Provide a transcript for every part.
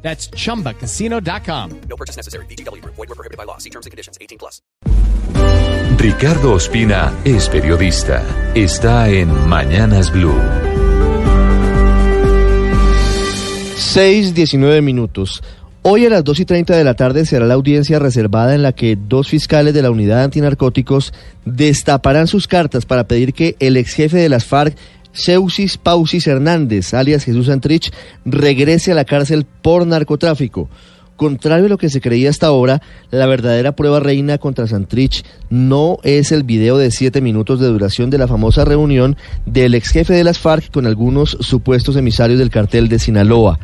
That's chumbacasino.com. No purchase necessary. BGW. Void were prohibited by law. See terms and conditions. 18 plus. Ricardo Ospina es periodista. Está en Mañanas Blue. 6, 19 minutos. Hoy a las 2 y 30 de la tarde será la audiencia reservada en la que dos fiscales de la unidad antinarcóticos destaparán sus cartas para pedir que el ex jefe de las FARC, Seusis Pausis Hernández, alias Jesús Santrich, regrese a la cárcel por narcotráfico. Contrario a lo que se creía hasta ahora, la verdadera prueba reina contra Santrich no es el video de siete minutos de duración de la famosa reunión del ex jefe de las FARC con algunos supuestos emisarios del cartel de Sinaloa.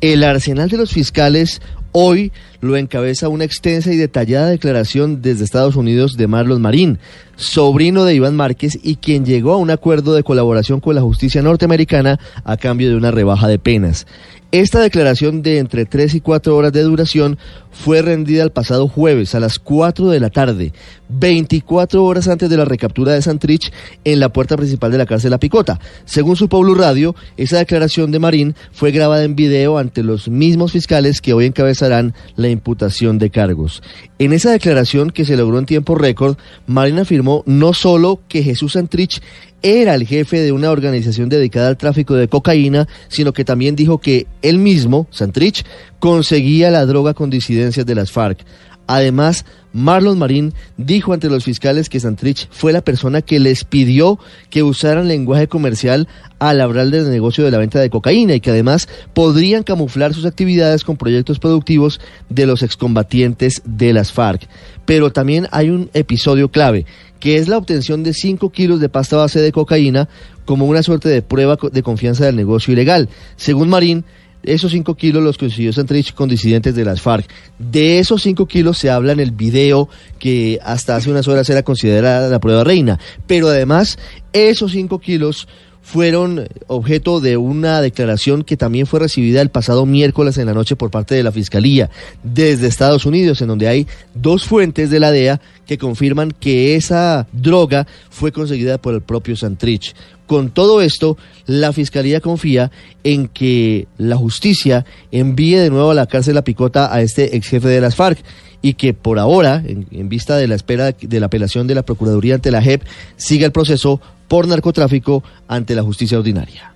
El arsenal de los fiscales hoy lo encabeza una extensa y detallada declaración desde Estados Unidos de Marlon Marín, sobrino de Iván Márquez y quien llegó a un acuerdo de colaboración con la justicia norteamericana a cambio de una rebaja de penas. Esta declaración de entre 3 y 4 horas de duración fue rendida el pasado jueves a las 4 de la tarde, 24 horas antes de la recaptura de Santrich en la puerta principal de la cárcel La Picota. Según su Pueblo Radio, esa declaración de Marín fue grabada en video ante los mismos fiscales que hoy encabezarán la imputación de cargos. En esa declaración que se logró en tiempo récord, Marín afirmó no solo que Jesús Santrich era el jefe de una organización dedicada al tráfico de cocaína, sino que también dijo que él mismo, Santrich, conseguía la droga con de las FARC. Además, Marlon Marín dijo ante los fiscales que Santrich fue la persona que les pidió que usaran lenguaje comercial al hablar del negocio de la venta de cocaína y que además podrían camuflar sus actividades con proyectos productivos de los excombatientes de las FARC. Pero también hay un episodio clave, que es la obtención de 5 kilos de pasta base de cocaína como una suerte de prueba de confianza del negocio ilegal. Según Marín, esos 5 kilos los consiguió Santrich con disidentes de las FARC. De esos 5 kilos se habla en el video que hasta hace unas horas era considerada la prueba reina. Pero además, esos 5 kilos fueron objeto de una declaración que también fue recibida el pasado miércoles en la noche por parte de la Fiscalía desde Estados Unidos, en donde hay dos fuentes de la DEA que confirman que esa droga fue conseguida por el propio Santrich. Con todo esto, la Fiscalía confía en que la justicia envíe de nuevo a la cárcel la picota a este ex jefe de las FARC y que por ahora, en, en, vista de la espera de la apelación de la Procuraduría ante la JEP, siga el proceso por narcotráfico ante la justicia ordinaria.